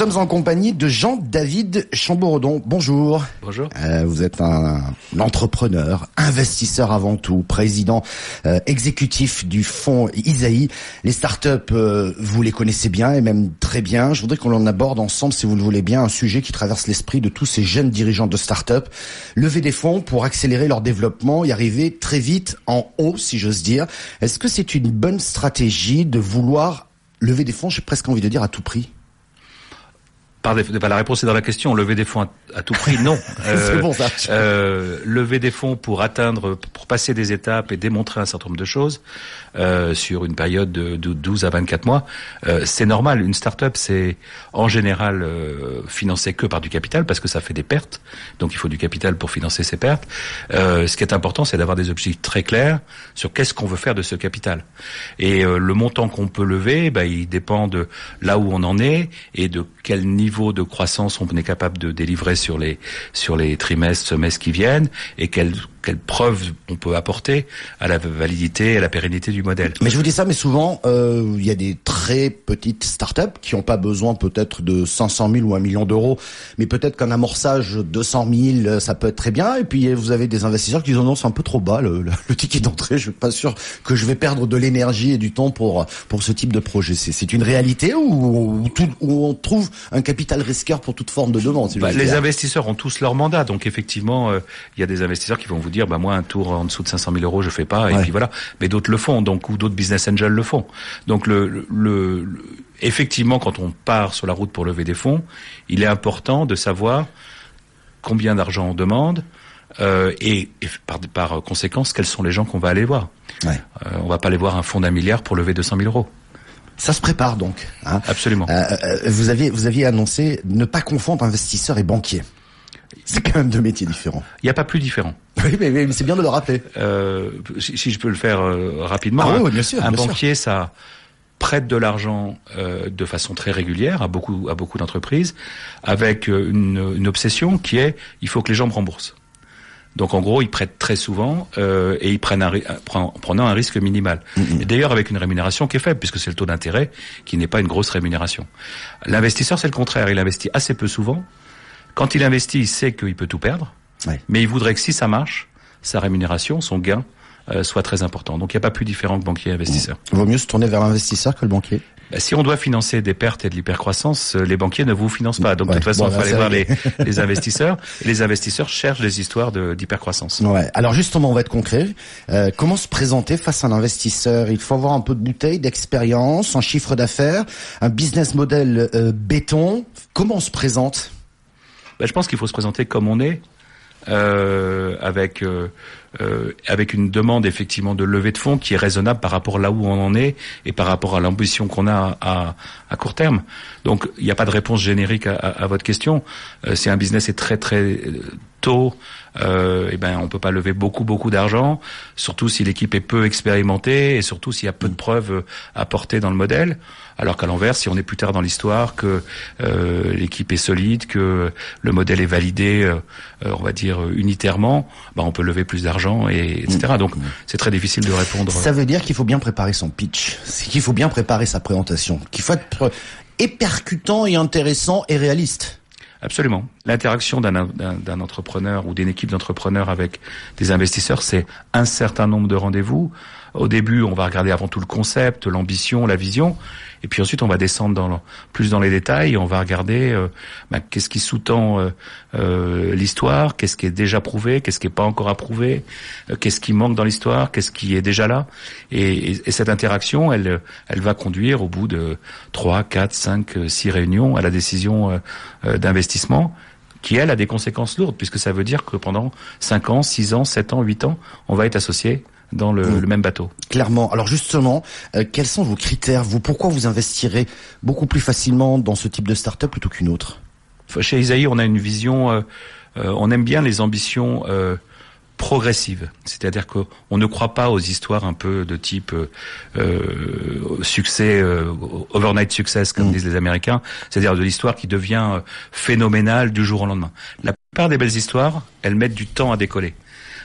sommes en compagnie de Jean-David Chambourdon. Bonjour. Bonjour. Euh, vous êtes un, entrepreneur, investisseur avant tout, président euh, exécutif du fonds Isaïe. Les startups, euh, vous les connaissez bien et même très bien. Je voudrais qu'on en aborde ensemble, si vous le voulez bien, un sujet qui traverse l'esprit de tous ces jeunes dirigeants de startups. Lever des fonds pour accélérer leur développement et arriver très vite en haut, si j'ose dire. Est-ce que c'est une bonne stratégie de vouloir lever des fonds, j'ai presque envie de dire, à tout prix par la réponse est dans la question. Lever des fonds à, tout prix, non. bon ça. Euh, lever des fonds pour atteindre, pour passer des étapes et démontrer un certain nombre de choses euh, sur une période de, 12 à 24 mois, euh, c'est normal. Une start-up, c'est en général euh, financé que par du capital parce que ça fait des pertes. Donc il faut du capital pour financer ces pertes. Euh, ce qui est important, c'est d'avoir des objectifs très clairs sur qu'est-ce qu'on veut faire de ce capital. Et euh, le montant qu'on peut lever, bah, il dépend de là où on en est et de quel niveau niveau de croissance on est capable de délivrer sur les sur les trimestres, semestres qui viennent et quelles quelles preuves on peut apporter à la validité et à la pérennité du modèle. Mais je vous dis ça, mais souvent euh, il y a des très petites startups qui n'ont pas besoin peut-être de 500 000 ou 1 million d'euros, mais peut-être qu'un amorçage de 200 000 ça peut être très bien. Et puis vous avez des investisseurs qui disent non c'est un peu trop bas le, le, ticket d'entrée. Je suis pas sûr que je vais perdre de l'énergie et du temps pour pour ce type de projet. C'est une réalité où, où, où on trouve un capital risqueur pour toute forme de demande. Bah, les investisseurs ont tous leur mandat, donc effectivement, euh, il y a des investisseurs qui vont vous dire, bah moi un tour en dessous de 500 000 euros je fais pas, et puis voilà. Mais d'autres le font, donc ou d'autres business angels le font. Donc le, le, effectivement, quand on part sur la route pour lever des fonds, il est important de savoir combien d'argent on demande. Euh, et, par, par conséquence, quels sont les gens qu'on va aller voir. Ouais. Euh, on va pas aller voir un fonds d'un milliard pour lever 200 000 euros. Ça se prépare donc. Hein. Absolument. Euh, euh, vous aviez vous aviez annoncé ne pas confondre investisseurs et banquiers. C'est quand même deux métiers différents. Il n'y a pas plus différent. Oui, mais, c'est bien de le rappeler. Euh, si, je peux le faire euh, rapidement. Ah, oui, bien sûr, un banquier, ça prête de l'argent euh, de façon très régulière à beaucoup à beaucoup d'entreprises, avec une, une obsession qui est il faut que les gens me remboursent. Donc en gros, ils prêtent très souvent euh, et ils prennent un, en prenant un risque minimal. Mm-hmm. D'ailleurs avec une rémunération qui est faible puisque c'est le taux d'intérêt qui n'est pas une grosse rémunération. L'investisseur c'est le contraire, il investit assez peu souvent. Quand il investit, il sait qu'il peut tout perdre, mais il voudrait que si ça marche, sa rémunération, son gain, euh, soit très important. Donc il n'y a pas plus différent que banquier et investisseur. Il vaut mieux se tourner vers l'investisseur que le banquier bah, si on doit financer des pertes et de l'hypercroissance, euh, les banquiers ne vous financent pas. Donc de toute façon, il faut aller voir les, les, investisseurs. Et les investisseurs cherchent des histoires d'hypercroissance. Ouais. Alors justement, on va être concret. Euh, comment se présenter face à un investisseur? Il faut avoir un peu de bouteille, d'expérience, un chiffre d'affaires, un business model euh, béton. Comment on se présente? Bah, Je pense qu'il faut se présenter comme on est. Euh, avec euh, euh, avec une demande effectivement de levée de fonds qui est raisonnable par rapport là où on en est et par rapport à l'ambition qu'on a à, à, court terme. Donc il n'y a pas de réponse générique à, à, votre question. Euh, si un business est très très tôt, euh, eh ben on peut pas lever beaucoup beaucoup d'argent, surtout si l'équipe est peu expérimentée et surtout s'il y a peu de preuves apportées dans le modèle. Alors qu'à l'envers, si on est plus tard dans l'histoire, que euh, l'équipe est solide, que le modèle est validé, euh, on va dire unitairement, bah on peut lever plus d'argent et etc. Donc c'est très difficile de répondre. Ça veut dire qu'il faut bien préparer son pitch, qu'il faut bien préparer sa présentation, qu'il faut être épercutant et intéressant et réaliste. Absolument. L'interaction d'un entrepreneur ou d'une équipe d'entrepreneurs avec des investisseurs, c'est un certain nombre de rendez-vous. Au début, on va regarder avant tout le concept, l'ambition, la vision, et puis ensuite on va descendre dans plus dans les détails. Et on va regarder euh, bah, qu'est-ce qui sous-tend euh, euh, l'histoire, qu'est-ce qui est déjà prouvé, qu'est-ce qui est pas encore approuvé, qu'est-ce qui manque dans l'histoire, qu'est-ce qui est déjà là. Et, et, cette interaction, elle, elle va conduire au bout de trois, quatre, cinq, six réunions à la décision d'investissement qui elle a des conséquences lourdes puisque ça veut dire que pendant 5 ans, 6 ans, 7 ans, 8 ans, on va être associé dans le, mm. le, même bateau. Clairement. Alors justement, euh, quels sont vos critères Vous, pourquoi vous investirez beaucoup plus facilement dans ce type de start-up plutôt qu'une autre? Chez Isaïe, on a une vision. Euh, euh, on aime bien les ambitions progressives. C'est-à-dire qu'on ne croit pas aux histoires un peu de type succès, overnight success, comme mm. disent les Américains. C'est-à-dire de l'histoire qui devient phénoménale du jour au lendemain. La plupart des belles histoires, elles mettent du temps à décoller.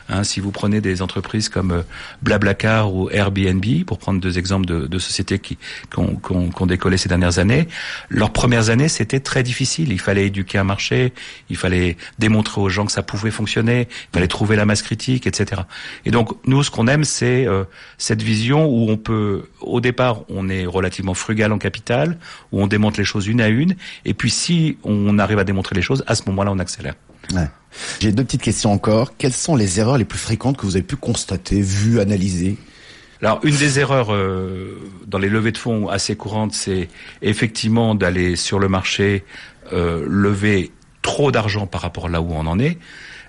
Hein, si vous prenez des entreprises comme euh, Blablacar ou Airbnb, pour prendre deux exemples de, de sociétés qui, ont, décollé ces dernières années, leurs premières années c'était très difficile. Il fallait éduquer un marché, il fallait démontrer aux gens que ça pouvait fonctionner, il fallait trouver la masse critique, etc. Et donc nous, ce qu'on aime, c'est euh, cette vision où on peut, au départ, on est relativement frugal en capital, où on démontre les choses une à une, et puis si on arrive à démontrer les choses, à ce moment-là, on accélère. J'ai deux petites questions encore. Quelles sont les erreurs les plus fréquentes que vous avez pu constater, vues, analyser alors une des erreurs euh, dans les levées de fonds assez courantes, c'est effectivement d'aller sur le marché euh, lever trop d'argent par rapport là où on en est.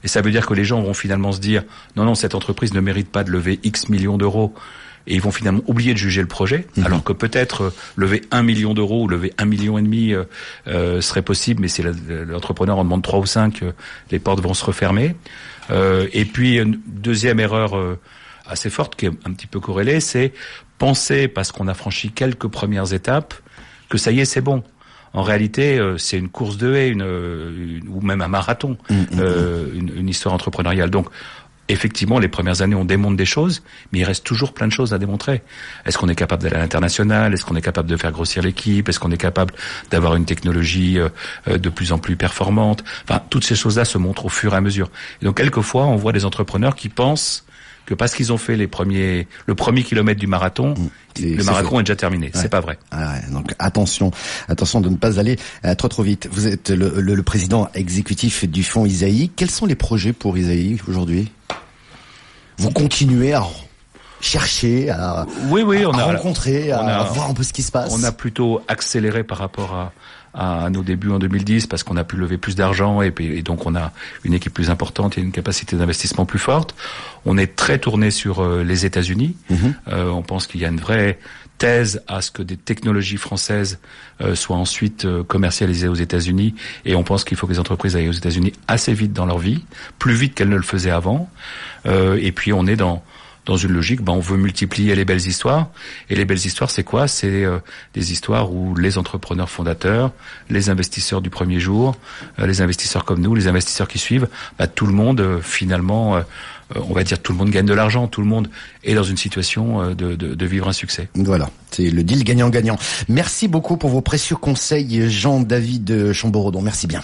Et ça veut dire que les gens vont finalement se dire non non cette entreprise ne mérite pas de lever X millions d'euros et ils vont finalement oublier de juger le projet, mmh. alors que peut-être euh, lever un million d'euros ou lever un million et demi euh, euh, serait possible, mais si l'entrepreneur en demande trois ou cinq, euh, les portes vont se refermer. Euh, et puis une deuxième erreur euh, assez forte qui est un petit peu corrélée, c'est penser parce qu'on a franchi quelques premières étapes que ça y est c'est bon. En réalité, c'est une course de haie, une, une, ou même un marathon, mmh, une, une histoire entrepreneuriale. Donc, effectivement, les premières années, on démontre des choses, mais il reste toujours plein de choses à démontrer. Est-ce qu'on est capable d'aller à l'international? Est-ce qu'on est capable de faire grossir l'équipe? Est-ce qu'on est capable d'avoir une technologie euh, de plus en plus performante? Enfin, toutes ces choses-là se montrent au fur et à mesure. Et donc, quelquefois, on voit des entrepreneurs qui pensent que parce qu'ils ont fait les premiers, le premier kilomètre du marathon, mmh, le marathon est, est déjà terminé. Ouais. C'est pas vrai. Ah ouais, donc attention, attention de ne pas aller euh, trop trop vite. Vous êtes le, le, le président exécutif du fonds Isaïe. Quels sont les projets pour Isaïe aujourd'hui? Vous continuez à chercher, à, oui, oui, on à a, rencontrer, on à voir un peu ce qui se passe. On a plutôt accéléré par rapport à, à nos débuts en 2010 parce qu'on a pu lever plus d'argent et, et, donc on a une équipe plus importante et une capacité d'investissement plus forte. On est très tourné sur euh, les États-Unis. Mm -hmm. euh, on pense qu'il y a une vraie thèse à ce que des technologies françaises euh, soient ensuite euh, commercialisées aux États-Unis et on pense qu'il faut que les entreprises aillent aux États-Unis assez vite dans leur vie, plus vite qu'elles ne le faisaient avant. Euh, et puis on est dans dans une logique, ben, on veut multiplier les belles histoires. Et les belles histoires, c'est quoi? C'est euh, des histoires où les entrepreneurs fondateurs, les investisseurs du premier jour, euh, les investisseurs comme nous, les investisseurs qui suivent, ben, tout le monde, euh, finalement, on va dire tout le monde gagne de l'argent, tout le monde est dans une situation de, de, de vivre un succès. Voilà, c'est le deal gagnant-gagnant. Merci beaucoup pour vos précieux conseils, Jean-David Chamborodon. Merci bien.